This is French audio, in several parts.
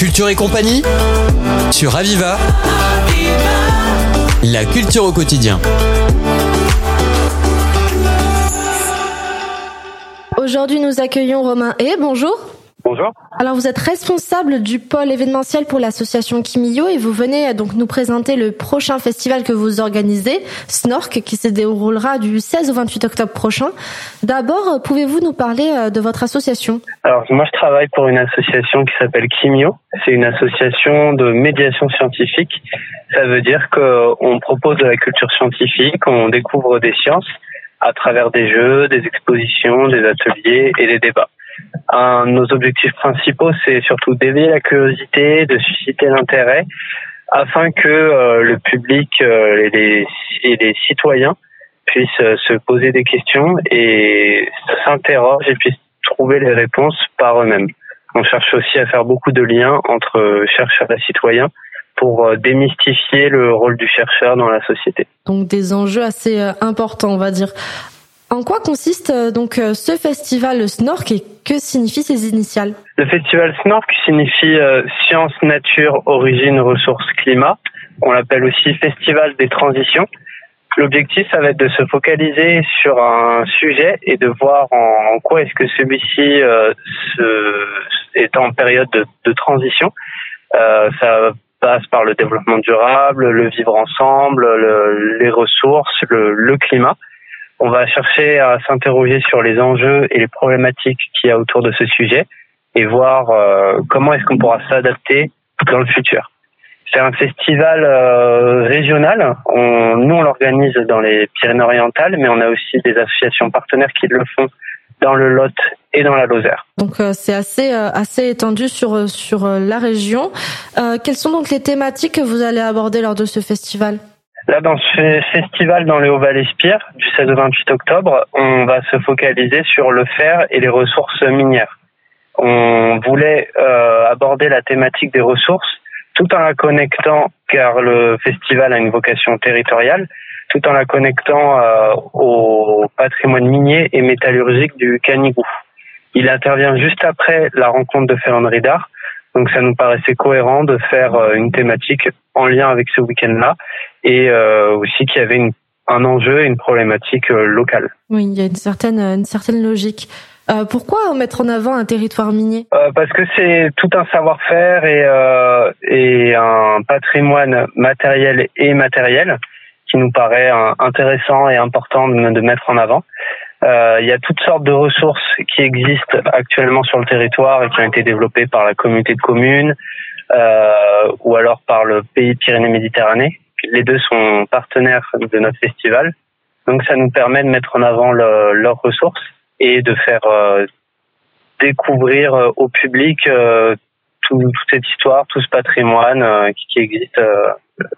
Culture et compagnie sur Aviva. La culture au quotidien. Aujourd'hui, nous accueillons Romain et bonjour. Bonjour. Alors, vous êtes responsable du pôle événementiel pour l'association Kimio et vous venez donc nous présenter le prochain festival que vous organisez, Snork, qui se déroulera du 16 au 28 octobre prochain. D'abord, pouvez-vous nous parler euh, de votre association? Alors, moi, je travaille pour une association qui s'appelle Kimio. C'est une association de médiation scientifique. Ça veut dire qu'on propose de la culture scientifique, on découvre des sciences à travers des jeux, des expositions, des ateliers et des débats. Un, nos objectifs principaux, c'est surtout d'éveiller la curiosité, de susciter l'intérêt, afin que euh, le public euh, et, les, citoyens puissent euh, se poser des questions et s'interrogent et puissent trouver les réponses par eux-mêmes. On cherche aussi à faire beaucoup de liens entre chercheurs et citoyens pour démystifier le rôle du chercheur dans la société. Donc des enjeux assez importants, on va dire. En quoi consiste donc ce festival Snork et que signifient ses initiales? Le festival Snork signifie euh, Science, Nature, Origine, Ressources, Climat. On l'appelle aussi Festival des transitions. L'objectif, ça va être de se focaliser sur un sujet et de voir en, quoi est-ce que celui-ci est en période de, transition. ça passe par le développement durable, le vivre ensemble, les ressources, le climat on va chercher à s'interroger sur les enjeux et les problématiques qu'il y a autour de ce sujet et voir euh, comment est-ce qu'on pourra s'adapter dans le futur. C'est un festival euh, régional. On, nous, on l'organise dans les Pyrénées-Orientales, mais on a aussi des associations partenaires qui le font dans le Lot et dans la Lozère. Donc euh, c'est assez assez étendu sur sur la région. quelles sont donc les thématiques que vous allez aborder lors de ce festival? Là, dans ce festival dans les Hauts-Val-Espire, du 16 au 28 octobre, on va se focaliser sur le fer et les ressources minières. On voulait euh, aborder la thématique des ressources tout en la connectant, car le festival a une vocation territoriale, tout en la connectant euh, au patrimoine minier et métallurgique du Canigou. Il intervient juste après la rencontre de Ferronnerie d'Art, donc ça nous paraissait cohérent de faire euh, une thématique en lien avec ce week-end-là et euh, aussi qu'il y avait une, un enjeu et une problématique euh, locale. Oui, il y a une certaine, une certaine logique. Euh, pourquoi mettre en avant un territoire minier? Euh, Parce que c'est tout un savoir-faire et, euh, et un patrimoine matériel et immatériel qui nous paraît intéressant et important de, de mettre en avant. Euh, il y a toutes sortes de ressources qui existent actuellement sur le territoire et qui ont été développées par la communauté de communes euh, ou alors par le pays Pyrénées-Méditerranée. Les deux sont partenaires de notre festival. Donc ça nous permet de mettre en avant le, leurs ressources et de faire euh, découvrir au public tout, toute cette histoire, tout ce patrimoine qui, qui, existe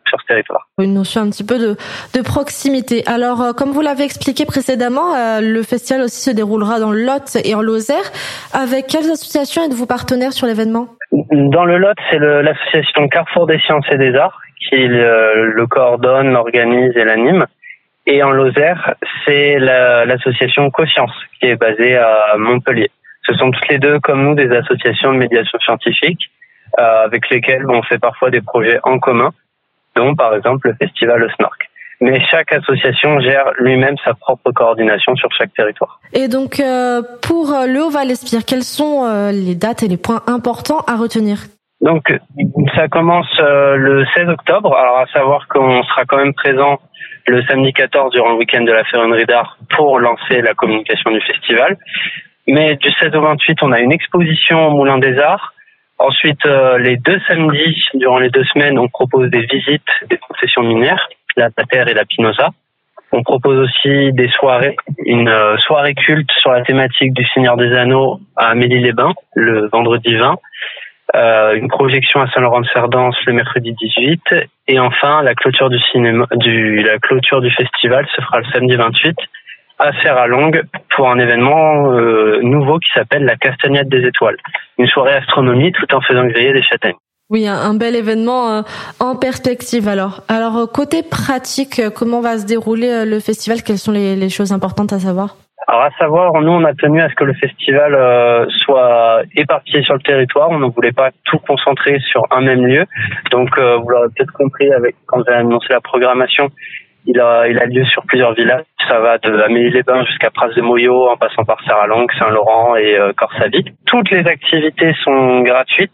sur ce territoire. Une notion un petit peu de, de proximité. Alors, euh, comme vous l'avez expliqué précédemment, euh, le festival aussi se déroulera dans le Lot et en Lozère. Avec quelles associations êtes-vous partenaire sur l'événement? Dans le Lot, c'est l'association Carrefour des sciences et des arts qui le, le coordonne, l'organise et l'anime. Et en Lozère, c'est l'association Coscience qui est basée à Montpellier. Ce sont toutes les deux, comme nous, des associations de médiation scientifique euh, avec lesquelles on fait parfois des projets en commun dont par exemple le festival Snork. Mais chaque association gère lui-même sa propre coordination sur chaque territoire. Et donc euh, pour euh, le Haut-Val-Espire, quelles sont euh, les dates et les points importants à retenir? Donc ça commence le 16 octobre, alors à savoir qu'on sera quand même présent le samedi 14 durant le week-end de la Ferronnerie d'Art pour lancer la communication du festival. Mais du 16 au 28, on a une exposition au Moulin des Arts, Ensuite, euh, les deux samedis, durant les deux semaines, on propose des visites des concessions minières, la Pater et la Pinoza. On propose aussi des soirées, une euh, soirée culte sur la thématique du Seigneur des Anneaux à Amélie-les-Bains, le vendredi 20. Euh, une projection à Saint-Laurent-de-Cerdance le mercredi 18 et enfin la clôture du cinéma du la clôture du festival se fera le samedi 28 à Serra-Longue pour un événement euh, nouveau qui s'appelle la Castagnade des Étoiles. Une soirée astronomie tout en faisant griller des châtaignes. Oui, un, bel événement euh, en perspective alors. Alors euh, côté pratique, comment va se dérouler le festival? Quelles sont les, les choses importantes à savoir? Alors à savoir, nous on a tenu à ce que le festival euh, soit éparpillé sur le territoire. On ne voulait pas tout concentrer sur un même lieu. Donc euh, vous l'aurez peut-être compris avec quand j'ai annoncé la programmation, il a, il a lieu sur plusieurs villages. Ça va de Amélie-les-Bains jusqu'à Pras de Moyo, en passant par Serra-Longue, Saint-Laurent et euh. Toutes les activités sont gratuites.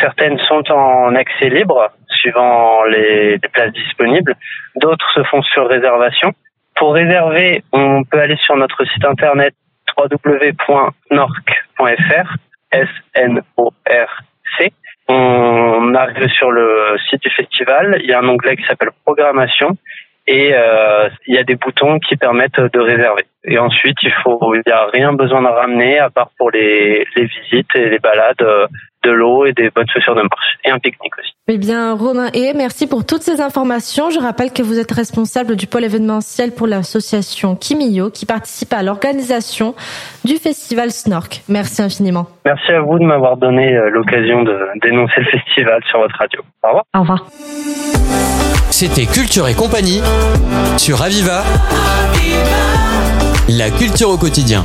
Certaines sont en accès libre, suivant les, les places disponibles. D'autres se font sur réservation. Pour réserver, on peut aller sur notre site internet www.norc.fr, S-N-O-R-C. On arrive sur le site du festival, il y a un onglet qui s'appelle programmation et euh, il y a des boutons qui permettent de réserver. Et ensuite, il faut, il n'y a rien besoin de ramener à part pour les, visites et les balades, euh, de l'eau et des bonnes chaussures de marche et un pique-nique aussi. Eh bien, Romain et merci pour toutes ces informations. Je rappelle que vous êtes responsable du pôle événementiel pour l'association Kimio qui participe à l'organisation du festival Snork. Merci infiniment. Merci à vous de m'avoir donné euh, l'occasion de dénoncer le festival sur votre radio. Au revoir. Au revoir. C'était Culture et compagnie sur Aviva. La culture au quotidien.